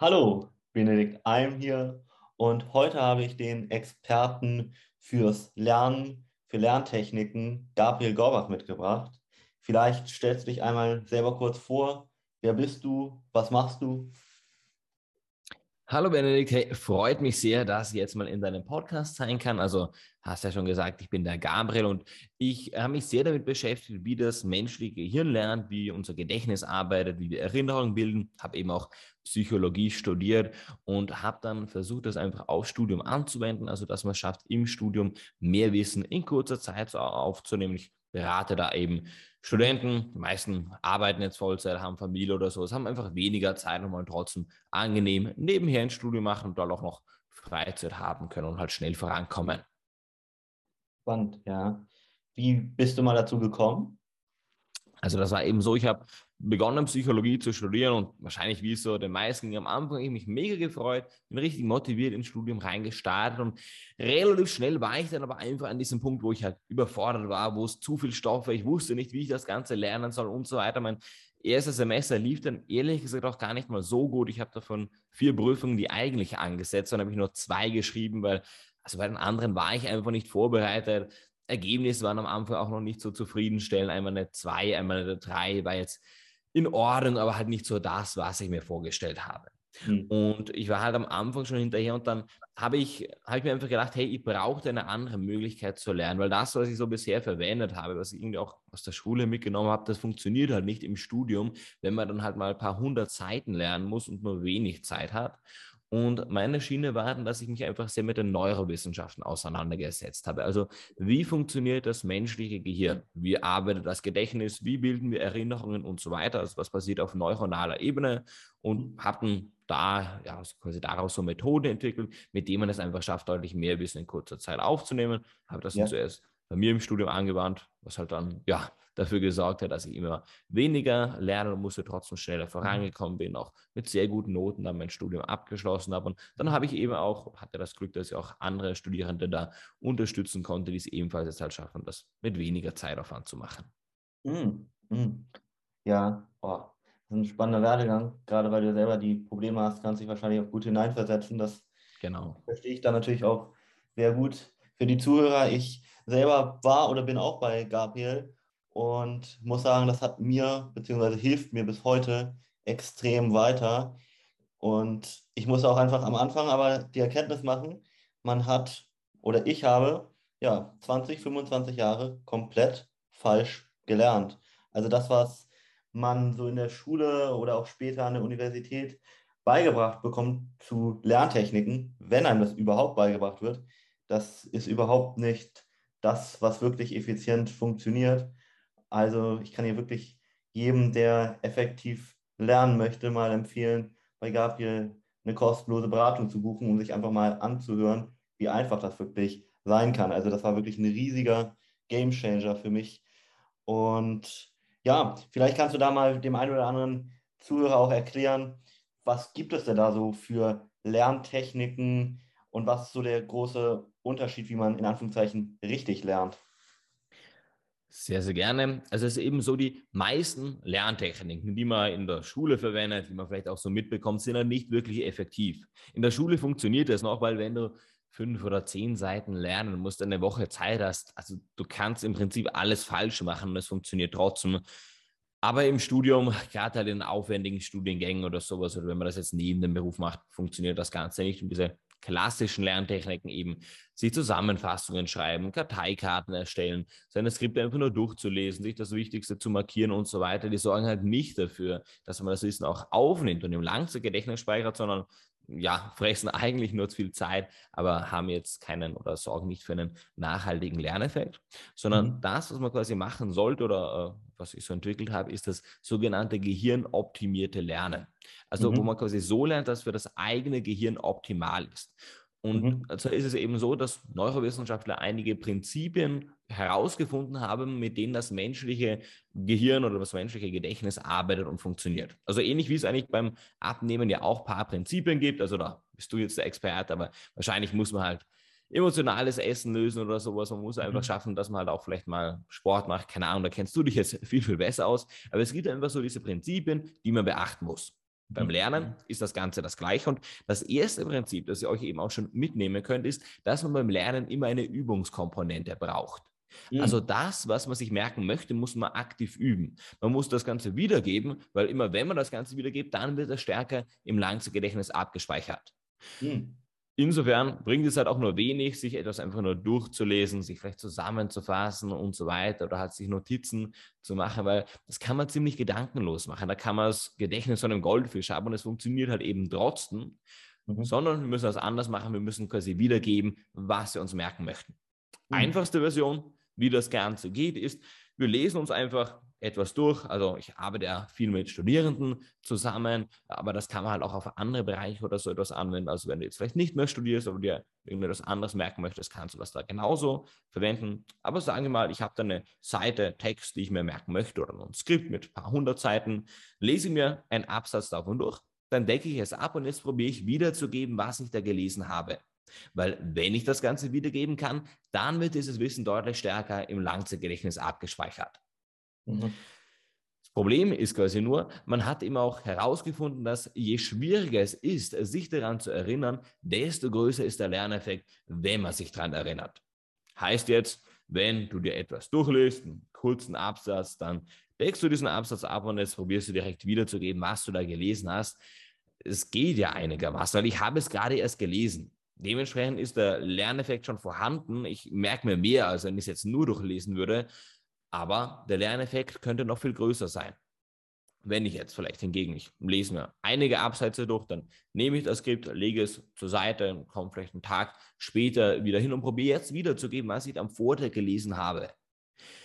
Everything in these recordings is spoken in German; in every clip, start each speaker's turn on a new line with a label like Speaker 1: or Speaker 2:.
Speaker 1: Hallo, Benedikt Alm hier und heute habe ich den Experten fürs Lernen, für Lerntechniken, Gabriel Gorbach, mitgebracht. Vielleicht stellst du dich einmal selber kurz vor. Wer bist du? Was machst du?
Speaker 2: Hallo Benedikt, hey, freut mich sehr, dass ich jetzt mal in deinem Podcast sein kann. Also hast ja schon gesagt, ich bin der Gabriel und ich habe mich sehr damit beschäftigt, wie das menschliche Gehirn lernt, wie unser Gedächtnis arbeitet, wie wir Erinnerungen bilden. Habe eben auch Psychologie studiert und habe dann versucht, das einfach auf Studium anzuwenden, also dass man es schafft, im Studium mehr Wissen in kurzer Zeit aufzunehmen. Ich berate da eben Studenten, die meisten arbeiten jetzt Vollzeit, haben Familie oder so, es haben einfach weniger Zeit und wollen trotzdem angenehm nebenher ein Studium machen und dann auch noch Freizeit haben können und halt schnell vorankommen.
Speaker 1: Spannend, ja. Wie bist du mal dazu gekommen?
Speaker 2: Also das war eben so, ich habe begonnen, Psychologie zu studieren und wahrscheinlich wie so den meisten am Anfang, ich mich mega gefreut, bin richtig motiviert ins Studium reingestartet und relativ schnell war ich dann aber einfach an diesem Punkt, wo ich halt überfordert war, wo es zu viel Stoff war, ich wusste nicht, wie ich das Ganze lernen soll und so weiter. Mein erstes Semester lief dann ehrlich gesagt auch gar nicht mal so gut. Ich habe davon vier Prüfungen, die eigentlich angesetzt, dann habe ich nur zwei geschrieben, weil also bei den anderen war ich einfach nicht vorbereitet. Ergebnisse waren am Anfang auch noch nicht so zufriedenstellend. Einmal eine 2, einmal eine 3, war jetzt in Ordnung, aber halt nicht so das, was ich mir vorgestellt habe. Mhm. Und ich war halt am Anfang schon hinterher und dann habe ich, hab ich mir einfach gedacht, hey, ich brauche eine andere Möglichkeit zu lernen, weil das, was ich so bisher verwendet habe, was ich irgendwie auch aus der Schule mitgenommen habe, das funktioniert halt nicht im Studium, wenn man dann halt mal ein paar hundert Seiten lernen muss und nur wenig Zeit hat. Und meine Schiene war dann, dass ich mich einfach sehr mit den Neurowissenschaften auseinandergesetzt habe. Also wie funktioniert das menschliche Gehirn? Wie arbeitet das Gedächtnis? Wie bilden wir Erinnerungen und so weiter? Also was passiert auf neuronaler Ebene? Und hatten da ja quasi daraus so Methoden entwickelt, mit denen man es einfach schafft, deutlich mehr Wissen in kurzer Zeit aufzunehmen. Habe das ja. zuerst bei mir im Studium angewandt, was halt dann ja dafür gesorgt hat, dass ich immer weniger lernen musste, trotzdem schneller mhm. vorangekommen bin, auch mit sehr guten Noten dann mein Studium abgeschlossen habe. Und dann habe ich eben auch, hatte das Glück, dass ich auch andere Studierende da unterstützen konnte, die es ebenfalls jetzt halt schaffen, das mit weniger Zeitaufwand zu machen.
Speaker 1: Mm, mm. Ja, oh, das ist ein spannender Werdegang, gerade weil du selber die Probleme hast, kannst dich wahrscheinlich auch gut hineinversetzen. Das genau. verstehe ich dann natürlich auch sehr gut. Für die Zuhörer, ich selber war oder bin auch bei Gabriel und muss sagen, das hat mir bzw. hilft mir bis heute extrem weiter. Und ich muss auch einfach am Anfang aber die Erkenntnis machen, man hat oder ich habe ja 20, 25 Jahre komplett falsch gelernt. Also das, was man so in der Schule oder auch später an der Universität beigebracht bekommt zu Lerntechniken, wenn einem das überhaupt beigebracht wird, das ist überhaupt nicht das, was wirklich effizient funktioniert. Also ich kann hier wirklich jedem, der effektiv lernen möchte, mal empfehlen, bei Gabriel eine kostenlose Beratung zu buchen, um sich einfach mal anzuhören, wie einfach das wirklich sein kann. Also das war wirklich ein riesiger Gamechanger für mich. Und ja, vielleicht kannst du da mal dem einen oder anderen Zuhörer auch erklären, was gibt es denn da so für Lerntechniken und was ist so der große Unterschied, wie man in Anführungszeichen richtig lernt?
Speaker 2: Sehr, sehr gerne. Also es ist eben so, die meisten Lerntechniken, die man in der Schule verwendet, die man vielleicht auch so mitbekommt, sind ja nicht wirklich effektiv. In der Schule funktioniert das noch, weil wenn du fünf oder zehn Seiten lernen musst, eine Woche Zeit hast, also du kannst im Prinzip alles falsch machen und es funktioniert trotzdem. Aber im Studium, gerade halt in aufwendigen Studiengängen oder sowas, oder wenn man das jetzt neben dem Beruf macht, funktioniert das Ganze nicht. Und diese klassischen Lerntechniken eben sich Zusammenfassungen schreiben, Karteikarten erstellen, seine Skripte einfach nur durchzulesen, sich das Wichtigste zu markieren und so weiter. Die sorgen halt nicht dafür, dass man das Wissen auch aufnimmt und im Langzeitgedächtnis speichert, sondern ja, fressen eigentlich nur zu viel Zeit, aber haben jetzt keinen oder sorgen nicht für einen nachhaltigen Lerneffekt, sondern mhm. das, was man quasi machen sollte oder äh, was ich so entwickelt habe, ist das sogenannte gehirnoptimierte Lernen. Also mhm. wo man quasi so lernt, dass für das eigene Gehirn optimal ist. Und mhm. also ist es eben so, dass Neurowissenschaftler einige Prinzipien herausgefunden haben, mit denen das menschliche Gehirn oder das menschliche Gedächtnis arbeitet und funktioniert. Also ähnlich wie es eigentlich beim Abnehmen ja auch ein paar Prinzipien gibt. Also da bist du jetzt der Experte, aber wahrscheinlich muss man halt emotionales Essen lösen oder sowas. Man muss einfach mhm. schaffen, dass man halt auch vielleicht mal Sport macht. Keine Ahnung, da kennst du dich jetzt viel, viel besser aus. Aber es gibt einfach so diese Prinzipien, die man beachten muss. Beim mhm. Lernen ist das Ganze das gleiche. Und das erste Prinzip, das ihr euch eben auch schon mitnehmen könnt, ist, dass man beim Lernen immer eine Übungskomponente braucht. Mhm. Also das, was man sich merken möchte, muss man aktiv üben. Man muss das Ganze wiedergeben, weil immer wenn man das Ganze wiedergibt, dann wird es stärker im Langzeitgedächtnis abgespeichert. Mhm. Insofern bringt es halt auch nur wenig, sich etwas einfach nur durchzulesen, sich vielleicht zusammenzufassen und so weiter oder halt sich Notizen zu machen, weil das kann man ziemlich gedankenlos machen. Da kann man das Gedächtnis von einem Goldfisch haben und es funktioniert halt eben trotzdem, mhm. sondern wir müssen das anders machen. Wir müssen quasi wiedergeben, was wir uns merken möchten. Mhm. Einfachste Version, wie das Ganze geht, ist, wir lesen uns einfach etwas durch. Also ich arbeite ja viel mit Studierenden zusammen, aber das kann man halt auch auf andere Bereiche oder so etwas anwenden. Also wenn du jetzt vielleicht nicht mehr studierst, aber dir irgendetwas anderes merken möchtest, kannst du das da genauso verwenden. Aber sagen wir mal, ich habe da eine Seite, Text, die ich mir merken möchte oder ein Skript mit ein paar hundert Seiten, lese mir einen Absatz davon durch, dann decke ich es ab und jetzt probiere ich wiederzugeben, was ich da gelesen habe. Weil wenn ich das Ganze wiedergeben kann, dann wird dieses Wissen deutlich stärker im Langzeitgedächtnis abgespeichert. Mhm. Das Problem ist quasi nur, man hat immer auch herausgefunden, dass je schwieriger es ist, sich daran zu erinnern, desto größer ist der Lerneffekt, wenn man sich daran erinnert. Heißt jetzt, wenn du dir etwas durchliest, einen kurzen Absatz, dann deckst du diesen Absatz ab und jetzt probierst du direkt wiederzugeben, was du da gelesen hast. Es geht ja einigermaßen, weil ich habe es gerade erst gelesen. Dementsprechend ist der Lerneffekt schon vorhanden. Ich merke mir mehr, als wenn ich es jetzt nur durchlesen würde. Aber der Lerneffekt könnte noch viel größer sein. Wenn ich jetzt vielleicht hingegen, ich lese mir einige Absätze durch, dann nehme ich das Skript, lege es zur Seite und komme vielleicht einen Tag später wieder hin und probiere jetzt wiederzugeben, was ich am Vortag gelesen habe.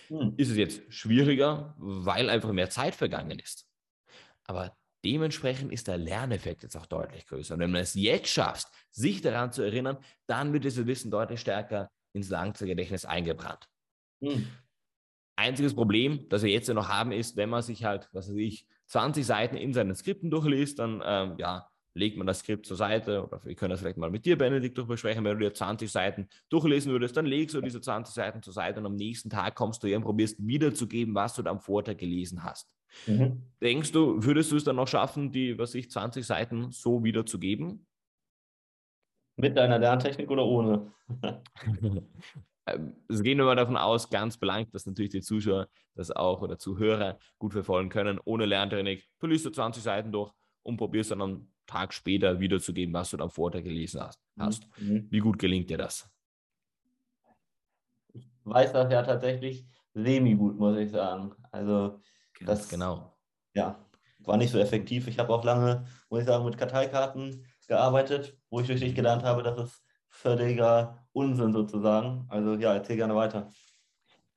Speaker 2: Hm. Ist es jetzt schwieriger, weil einfach mehr Zeit vergangen ist. Aber dementsprechend ist der Lerneffekt jetzt auch deutlich größer. Und wenn du es jetzt schaffst, sich daran zu erinnern, dann wird dieses Wissen deutlich stärker ins Langzeitgedächtnis eingebrannt. Hm. Einziges Problem, das wir jetzt ja noch haben, ist, wenn man sich halt, was weiß ich, 20 Seiten in seinen Skripten durchliest, dann ähm, ja, legt man das Skript zur Seite oder wir können das vielleicht mal mit dir, Benedikt, durchbesprechen. Wenn du dir 20 Seiten durchlesen würdest, dann legst du diese 20 Seiten zur Seite und am nächsten Tag kommst du hier und probierst wiederzugeben, was du da am Vortag gelesen hast. Mhm. Denkst du, würdest du es dann noch schaffen, die, was ich, 20 Seiten so wiederzugeben?
Speaker 1: Mit deiner Lerntechnik oder ohne?
Speaker 2: Ähm, es gehen wir mal davon aus, ganz belangt, dass natürlich die Zuschauer das auch oder Zuhörer gut verfolgen können. Ohne Lerntechnik, du liest du 20 Seiten durch und probierst dann einen Tag später wiederzugeben, was du am Vortag gelesen hast. Mhm. mhm. Wie gut gelingt dir das?
Speaker 1: Ich weiß das ja tatsächlich semi-gut, muss ich sagen. Also,
Speaker 2: ganz das genau.
Speaker 1: Ja, war nicht so effektiv. Ich habe auch lange, muss ich sagen, mit Karteikarten gearbeitet, wo ich wirklich gelernt habe, dass es völliger Unsinn sozusagen. Also ja, erzähl gerne weiter.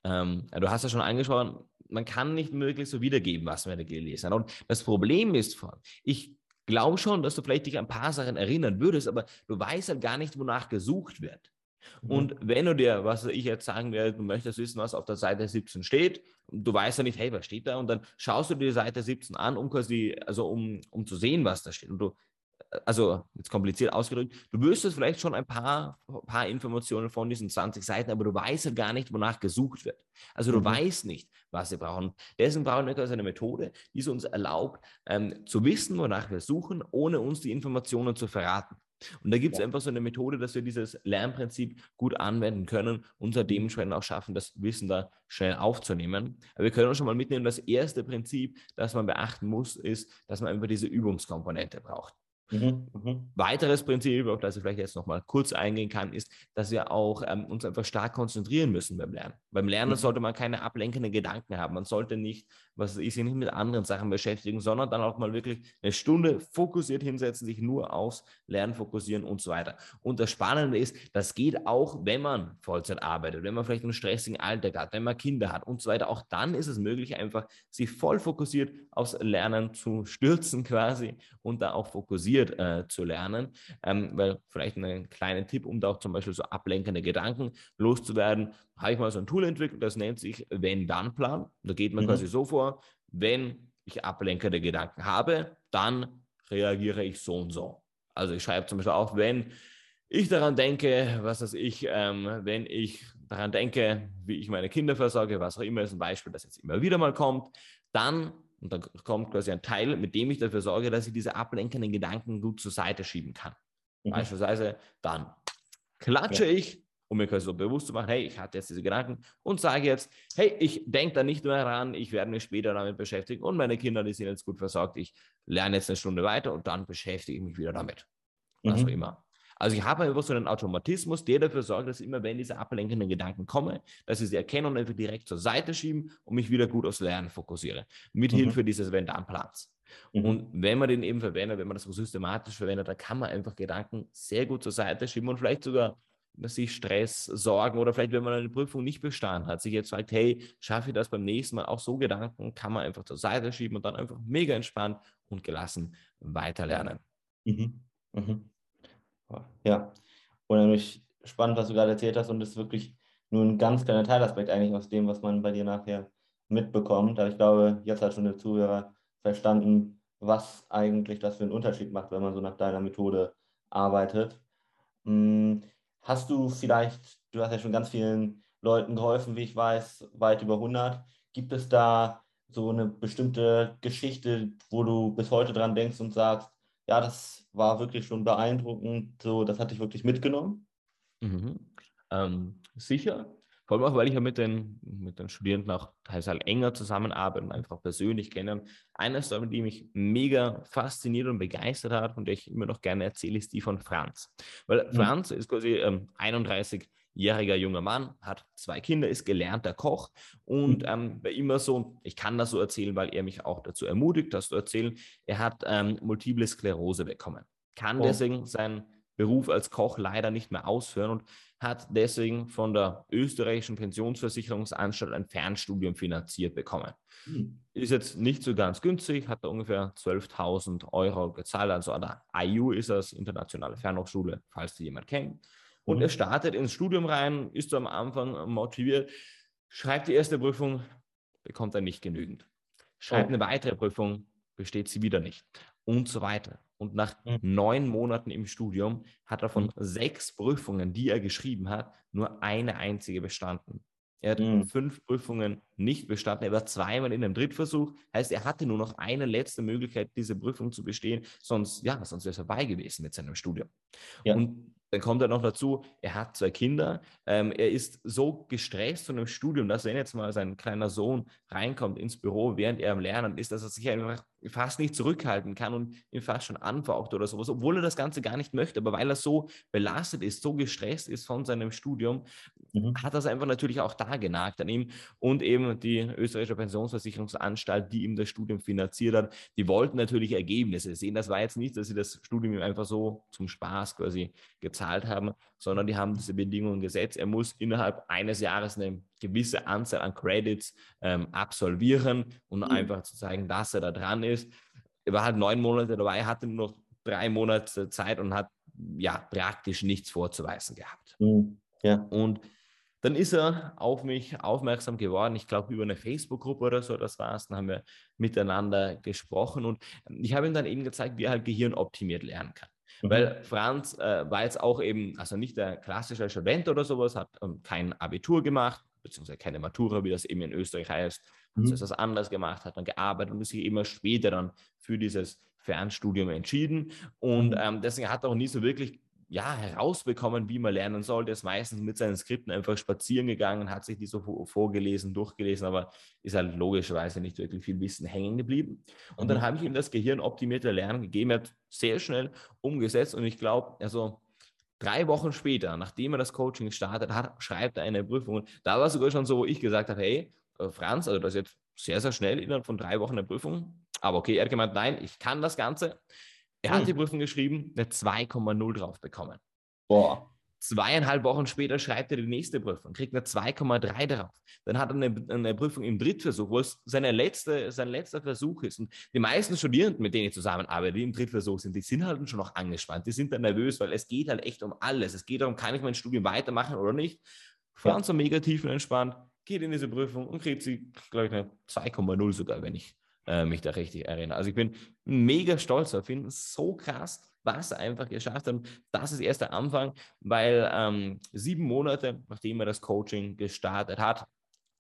Speaker 2: Ähm, du hast ja schon angesprochen, man kann nicht wirklich so wiedergeben, was man da gelesen hat. Und das Problem ist, ich glaube schon, dass du vielleicht dich an ein paar Sachen erinnern würdest, aber du weißt halt gar nicht, wonach gesucht wird. Mhm. Und wenn du dir, was ich jetzt sagen werde, du möchtest wissen, was auf der Seite 17 steht, du weißt ja nicht, hey, was steht da? Und dann schaust du dir die Seite 17 an, um quasi, also um, um zu sehen, was da steht. Und du also jetzt kompliziert ausgedrückt, du wüsstest vielleicht schon ein paar, paar Informationen von diesen 20 Seiten, aber du weißt ja gar nicht, wonach gesucht wird. Also du mhm. weißt nicht, was wir brauchen. Deswegen brauchen wir also eine Methode, die es uns erlaubt, ähm, zu wissen, wonach wir suchen, ohne uns die Informationen zu verraten. Und da gibt es ja. einfach so eine Methode, dass wir dieses Lernprinzip gut anwenden können und so dementsprechend auch schaffen, das Wissen da schnell aufzunehmen. Aber wir können auch schon mal mitnehmen, das erste Prinzip, das man beachten muss, ist, dass man einfach diese Übungskomponente braucht. Mhm, mhm. Weiteres Prinzip, auf das ich vielleicht jetzt nochmal kurz eingehen kann, ist, dass wir auch ähm, uns einfach stark konzentrieren müssen beim Lernen. Beim Lernen mhm. sollte man keine ablenkenden Gedanken haben. Man sollte nicht, was ich sich nicht mit anderen Sachen beschäftigen, sondern dann auch mal wirklich eine Stunde fokussiert hinsetzen, sich nur aufs Lernen fokussieren und so weiter. Und das Spannende ist, das geht auch, wenn man Vollzeit arbeitet, wenn man vielleicht einen stressigen Alltag hat, wenn man Kinder hat und so weiter. Auch dann ist es möglich, einfach sich voll fokussiert aufs Lernen zu stürzen quasi und da auch fokussiert fokussiert äh, zu lernen. Ähm, weil vielleicht einen kleinen Tipp, um da auch zum Beispiel so ablenkende Gedanken loszuwerden, habe ich mal so ein Tool entwickelt, das nennt sich Wenn-Dann-Plan. Da geht man mhm. quasi so vor, wenn ich ablenkende Gedanken habe, dann reagiere ich so und so. Also ich schreibe zum Beispiel auf, wenn ich daran denke, was weiß ich, ähm, wenn ich daran denke, wie ich meine Kinder versorge, was auch immer ist ein Beispiel, das jetzt immer wieder mal kommt, dann und dann kommt quasi ein Teil, mit dem ich dafür sorge, dass ich diese ablenkenden Gedanken gut zur Seite schieben kann. Mhm. Beispielsweise dann klatsche ja. ich, um mir quasi so bewusst zu machen, hey, ich hatte jetzt diese Gedanken und sage jetzt, hey, ich denke da nicht mehr ran, ich werde mich später damit beschäftigen und meine Kinder, die sind jetzt gut versorgt, ich lerne jetzt eine Stunde weiter und dann beschäftige ich mich wieder damit. Was mhm. auch immer. Also ich habe einfach so einen Automatismus, der dafür sorgt, dass immer, wenn diese ablenkenden Gedanken kommen, dass ich sie erkenne und einfach direkt zur Seite schieben und mich wieder gut aufs Lernen fokussiere. Mit mhm. Hilfe dieses Wenn-Dann-Plans. Mhm. Und wenn man den eben verwendet, wenn man das so systematisch verwendet, dann kann man einfach Gedanken sehr gut zur Seite schieben und vielleicht sogar sich Stress, Sorgen oder vielleicht, wenn man eine Prüfung nicht bestanden hat, sich jetzt sagt, hey, schaffe ich das beim nächsten Mal? Auch so Gedanken kann man einfach zur Seite schieben und dann einfach mega entspannt und gelassen weiterlernen. Mhm.
Speaker 1: Mhm. Ja, unheimlich spannend, was du gerade erzählt hast und das ist wirklich nur ein ganz kleiner Teilaspekt eigentlich aus dem, was man bei dir nachher mitbekommt. Aber ich glaube, jetzt hat schon der Zuhörer verstanden, was eigentlich das für einen Unterschied macht, wenn man so nach deiner Methode arbeitet. Hm, hast du vielleicht, du hast ja schon ganz vielen Leuten geholfen, wie ich weiß, weit über 100. Gibt es da so eine bestimmte Geschichte, wo du bis heute dran denkst und sagst, ja, das war wirklich schon beeindruckend. So, das hatte ich wirklich mitgenommen.
Speaker 2: Mhm. Ähm, sicher. Vor allem auch, weil ich ja mit den, mit den Studierenden auch teils halt enger zusammenarbeite und einfach persönlich kenne. Eine Story, die mich mega fasziniert und begeistert hat und die ich immer noch gerne erzähle, ist die von Franz. Weil mhm. Franz ist quasi ähm, 31 jähriger junger Mann, hat zwei Kinder, ist gelernter Koch und mhm. ähm, bei immer so, ich kann das so erzählen, weil er mich auch dazu ermutigt, das zu erzählen, er hat ähm, multiple Sklerose bekommen, kann oh. deswegen seinen Beruf als Koch leider nicht mehr ausführen und hat deswegen von der österreichischen Pensionsversicherungsanstalt ein Fernstudium finanziert bekommen. Mhm. Ist jetzt nicht so ganz günstig, hat er ungefähr 12.000 Euro gezahlt, also an der IU ist das, Internationale Fernhochschule, falls die jemand kennt. Und mhm. er startet ins Studium rein, ist am Anfang motiviert, schreibt die erste Prüfung, bekommt er nicht genügend. Schreibt oh. eine weitere Prüfung, besteht sie wieder nicht. Und so weiter. Und nach mhm. neun Monaten im Studium hat er von mhm. sechs Prüfungen, die er geschrieben hat, nur eine einzige bestanden. Er hat mhm. fünf Prüfungen nicht bestanden. Er war zweimal in einem Drittversuch. Heißt, er hatte nur noch eine letzte Möglichkeit, diese Prüfung zu bestehen. Sonst, ja, sonst wäre es vorbei gewesen mit seinem Studium. Ja. Und dann kommt er noch dazu, er hat zwei Kinder. Ähm, er ist so gestresst von dem Studium, dass wenn jetzt mal sein kleiner Sohn reinkommt ins Büro, während er am Lernen ist, dass er sich einfach fast nicht zurückhalten kann und ihn fast schon anfaucht oder sowas, obwohl er das Ganze gar nicht möchte. Aber weil er so belastet ist, so gestresst ist von seinem Studium, mhm. hat das einfach natürlich auch da genagt an ihm. Und eben die österreichische Pensionsversicherungsanstalt, die ihm das Studium finanziert hat, die wollten natürlich Ergebnisse sehen. Das war jetzt nicht, dass sie das Studium ihm einfach so zum Spaß quasi gezahlt haben, sondern die haben diese Bedingungen gesetzt. Er muss innerhalb eines Jahres eine gewisse Anzahl an Credits ähm, absolvieren und mhm. einfach zu zeigen, dass er da dran ist. Er war halt neun Monate dabei, hatte nur noch drei Monate Zeit und hat ja praktisch nichts vorzuweisen gehabt. Mhm. Ja. Und dann ist er auf mich aufmerksam geworden. Ich glaube, über eine Facebook-Gruppe oder so, das war es. Dann haben wir miteinander gesprochen und ich habe ihm dann eben gezeigt, wie er halt Gehirn optimiert lernen kann. Mhm. Weil Franz äh, war jetzt auch eben, also nicht der klassische Student oder sowas, hat ähm, kein Abitur gemacht, beziehungsweise keine Matura, wie das eben in Österreich heißt. Mhm. Also etwas anderes gemacht, hat dann gearbeitet und ist sich immer später dann für dieses Fernstudium entschieden. Und mhm. ähm, deswegen hat er auch nie so wirklich ja, herausbekommen, wie man lernen sollte. Er ist meistens mit seinen Skripten einfach spazieren gegangen, hat sich die so vorgelesen, durchgelesen, aber ist halt logischerweise nicht wirklich viel Wissen hängen geblieben. Und mhm. dann habe ich ihm das gehirnoptimierte Lernen gegeben. Er hat sehr schnell umgesetzt und ich glaube, also drei Wochen später, nachdem er das Coaching gestartet hat, schreibt er eine Prüfung. Da war es sogar schon so, wo ich gesagt habe, hey, äh, Franz, also das ist jetzt sehr, sehr schnell innerhalb von drei Wochen eine Prüfung. Aber okay, er hat gemeint, nein, ich kann das Ganze. Er hat hm. die Prüfung geschrieben, eine 2,0 drauf bekommen. Boah. Zweieinhalb Wochen später schreibt er die nächste Prüfung, kriegt eine 2,3 drauf. Dann hat er eine, eine, Prüfung im Drittversuch, wo es seine letzte, sein letzter Versuch ist. Und die meisten Studierenden, mit denen ich zusammenarbeite, die im Drittversuch sind, die sind halt schon noch angespannt. Die sind dann nervös, weil es geht halt echt um alles. Es geht darum, kann ich mein Studium weitermachen oder nicht. Fahren so mega tief und entspannt, geht in diese Prüfung und kriegt sie, glaube ich, eine 2,0 sogar, wenn ich äh, mich da richtig erinnere. Also ich bin mega stolz auf ihn, so krass, was er einfach geschafft hat. Das ist erst der Anfang, weil ähm, sieben Monate, nachdem er das Coaching gestartet hat,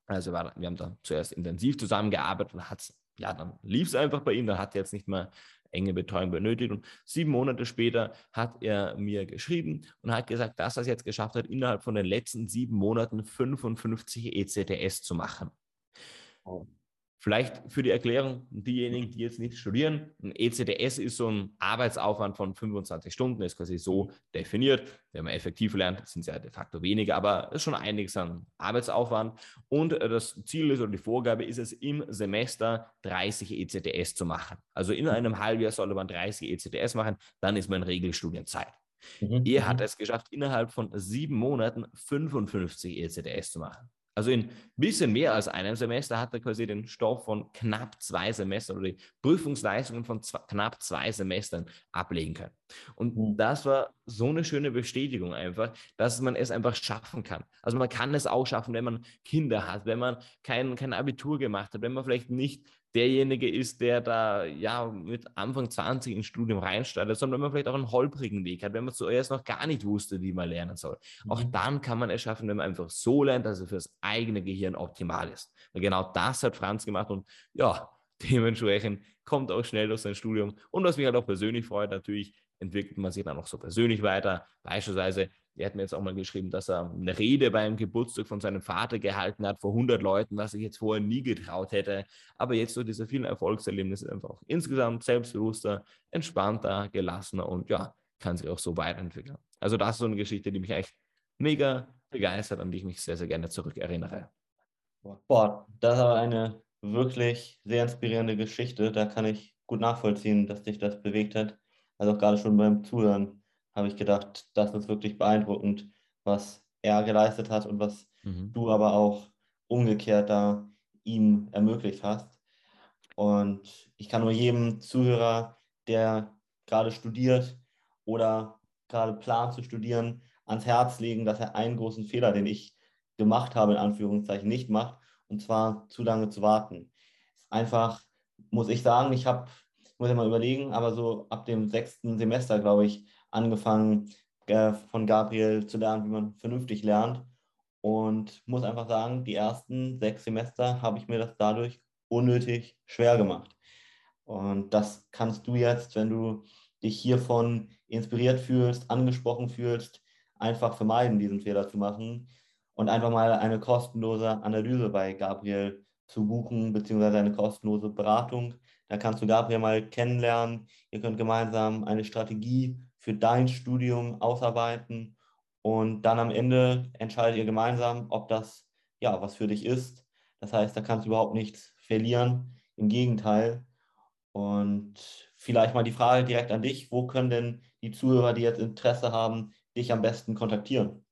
Speaker 2: also war, wir haben da zuerst intensiv zusammengearbeitet und hat es ja, dann lief es einfach bei ihm, dann hat er jetzt nicht mehr enge Betreuung benötigt. Und sieben Monate später hat er mir geschrieben und hat gesagt, dass er es jetzt geschafft hat, innerhalb von den letzten sieben Monaten 55 ECTS zu machen. Oh. Vielleicht für die Erklärung, diejenigen, die jetzt nicht studieren, ein ECDS ist so ein Arbeitsaufwand von 25 Stunden, ist quasi so definiert. Wenn man effektiv lernt, sind es ja de facto weniger, aber es ist schon einiges an Arbeitsaufwand. Und äh, das Ziel ist oder die Vorgabe ist es, im Semester 30 ECTS zu machen. Also in einem Halbjahr soll man 30 ECTS machen, dann ist man in Regelstudienzeit. Mhm. Er hat mhm. es geschafft, innerhalb von sieben Monaten 55 ECTS zu machen. Also in ein bisschen mehr als einem Semester hat er quasi den Stoff von knapp zwei Semestern oder die Prüfungsleistungen von zwei, knapp zwei Semestern ablegen können. Und mhm. das war so eine schöne Bestätigung einfach, dass man es einfach schaffen kann. Also man kann es auch schaffen, wenn man Kinder hat, wenn man kein, kein Abitur gemacht hat, wenn man vielleicht nicht derjenige ist, der da ja mit Anfang 20 ins Studium reinstartet, sondern wenn man vielleicht auch einen holprigen Weg hat, wenn man zuerst noch gar nicht wusste, wie man lernen soll. Mhm. Auch dann kann man es schaffen, wenn man einfach so lernt, dass es fürs eigene Gehirn optimal ist. Und genau das hat Franz gemacht und ja, dementsprechend kommt auch schnell durch sein Studium. Und was mich halt auch persönlich freut, natürlich entwickelt man sich dann auch so persönlich weiter. Beispielsweise er hat mir jetzt auch mal geschrieben, dass er eine Rede beim Geburtstag von seinem Vater gehalten hat vor 100 Leuten, was ich jetzt vorher nie getraut hätte. Aber jetzt so diese vielen Erfolgserlebnisse einfach auch insgesamt selbstbewusster, entspannter, gelassener und ja, kann sich auch so weiterentwickeln. Also das ist so eine Geschichte, die mich echt mega begeistert, an die ich mich sehr, sehr gerne zurückerinnere.
Speaker 1: Boah, das ist aber eine wirklich sehr inspirierende Geschichte. Da kann ich gut nachvollziehen, dass dich das bewegt hat. Also auch gerade schon beim Zuhören habe ich gedacht, das ist wirklich beeindruckend, was er geleistet hat und was mhm. du aber auch umgekehrt da ihm ermöglicht hast. Und ich kann nur jedem Zuhörer, der gerade studiert oder gerade plant zu studieren, ans Herz legen, dass er einen großen Fehler, den ich gemacht habe, in Anführungszeichen, nicht macht, und zwar zu lange zu warten. Einfach, muss ich sagen, ich habe, muss ich mal überlegen, aber so ab dem sechsten Semester, glaube ich, angefangen äh, von Gabriel zu lernen, wie man vernünftig lernt. Und muss einfach sagen, die ersten sechs Semester habe ich mir das dadurch unnötig schwer gemacht. Und das kannst du jetzt, wenn du dich hiervon inspiriert fühlst, angesprochen fühlst, einfach vermeiden, diesen Fehler zu machen und einfach mal eine kostenlose Analyse bei Gabriel zu buchen, beziehungsweise eine kostenlose Beratung. Da kannst du Gabriel mal kennenlernen. Ihr könnt gemeinsam eine Strategie für dein Studium ausarbeiten und dann am Ende entscheidet ihr gemeinsam, ob das ja was für dich ist. Das heißt, da kannst du überhaupt nichts verlieren. Im Gegenteil. Und vielleicht mal die Frage direkt an dich: Wo können denn die Zuhörer, die jetzt Interesse haben, dich am besten kontaktieren?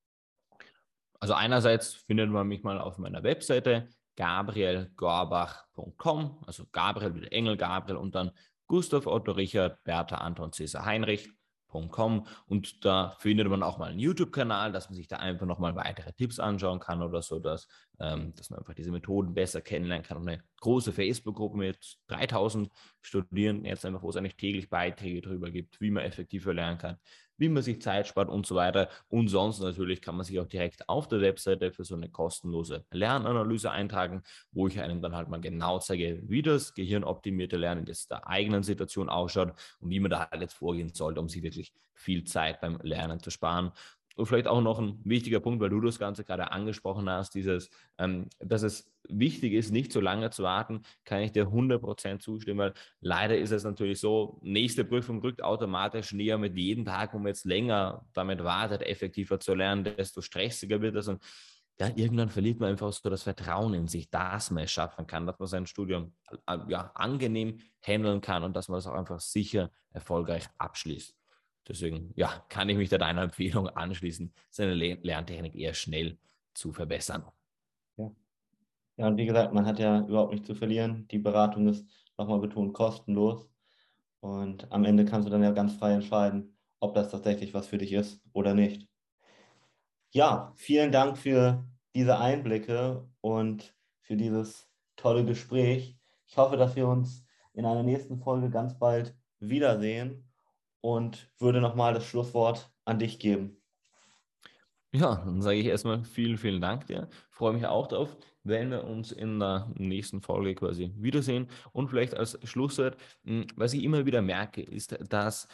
Speaker 2: Also einerseits findet man mich mal auf meiner Webseite gabrielgorbach.com, also Gabriel wie der Engel Gabriel und dann Gustav Otto Richard Bertha Anton Cäsar Heinrich www.ecom und da findet man auch mal einen YouTube-Kanal, dass man sich da einfach nochmal weitere Tipps anschauen kann oder so, dass, ähm, dass man einfach diese Methoden besser kennenlernen kann. Und eine große Facebook-Gruppe mit 3000 Studierenden jetzt einfach, wo es eigentlich täglich Beiträge darüber gibt, wie man effektiver lernen kann, wie man sich Zeit spart und so weiter. Und sonst natürlich kann man sich auch direkt auf der Webseite für so eine kostenlose Lernanalyse eintragen, wo ich einem dann halt mal genau zeige, wie das gehirnoptimierte Lernen in der eigenen Situation ausschaut und wie man da halt jetzt vorgehen sollte, um sich wirklich viel Zeit beim Lernen zu sparen. Und vielleicht auch noch ein wichtiger Punkt, weil du das Ganze gerade angesprochen hast, dieses, ähm, dass es wichtig ist, nicht so lange zu warten, kann ich dir 100% zustimmen, weil leider ist es natürlich so, nächste Prüfung rückt automatisch näher mit jedem Tag, wo man jetzt länger damit wartet, effektiver zu lernen, desto stressiger wird es und ja, irgendwann verliert man einfach so das Vertrauen in sich, dass man es schaffen kann, dass man sein Studium äh, ja, angenehm handeln kann und dass man es auch einfach sicher erfolgreich abschließt. Deswegen, ja, kann ich mich da deiner Empfehlung anschließen, seine Lerntechnik eher schnell zu verbessern.
Speaker 1: Ja. Ja, und wie gesagt, man hat ja überhaupt nichts zu verlieren. Die Beratung ist nochmal betont kostenlos. Und am Ende kannst du dann ja ganz frei entscheiden, ob das tatsächlich was für dich ist oder nicht. Ja, vielen Dank für diese Einblicke und für dieses tolle Gespräch. Ich hoffe, dass wir uns in einer nächsten Folge ganz bald wiedersehen und würde nochmal das Schlusswort an dich geben.
Speaker 2: Ja, dann sage ich erstmal vielen, vielen Dank dir. Freue mich auch darauf, wenn wir uns in der nächsten Folge quasi wiedersehen. Und vielleicht als Schlusswort, hm, was ich immer wieder merke, ist, dass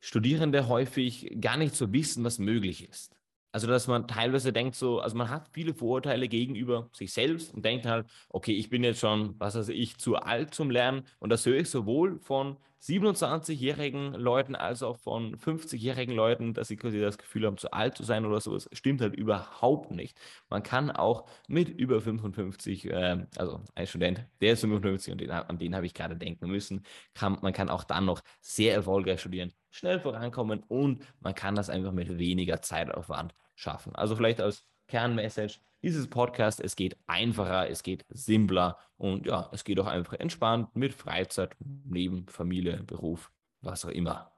Speaker 2: Studierende häufig gar nicht so wissen, was möglich ist. Also, dass man teilweise denkt so, also man hat viele Vorurteile gegenüber sich selbst und denkt halt, okay, ich bin jetzt schon, was weiß ich, zu alt zum Lernen. Und das höre ich sowohl von 27-jährigen Leuten als auch von 50-jährigen Leuten, dass sie quasi das Gefühl haben, zu alt zu sein oder sowas. Stimmt halt überhaupt nicht. Man kann auch mit über 55, äh, also ein Student, der ist 55 und den, an den habe ich gerade denken müssen, kann, man kann auch dann noch sehr erfolgreich studieren, schnell vorankommen und man kann das einfach mit weniger Zeitaufwand schaffen. Also vielleicht als Kernmessage dieses Podcast, es geht einfacher, es geht simpler und ja, es geht auch einfach entspannt mit Freizeit, Leben, Familie, Beruf, was auch immer.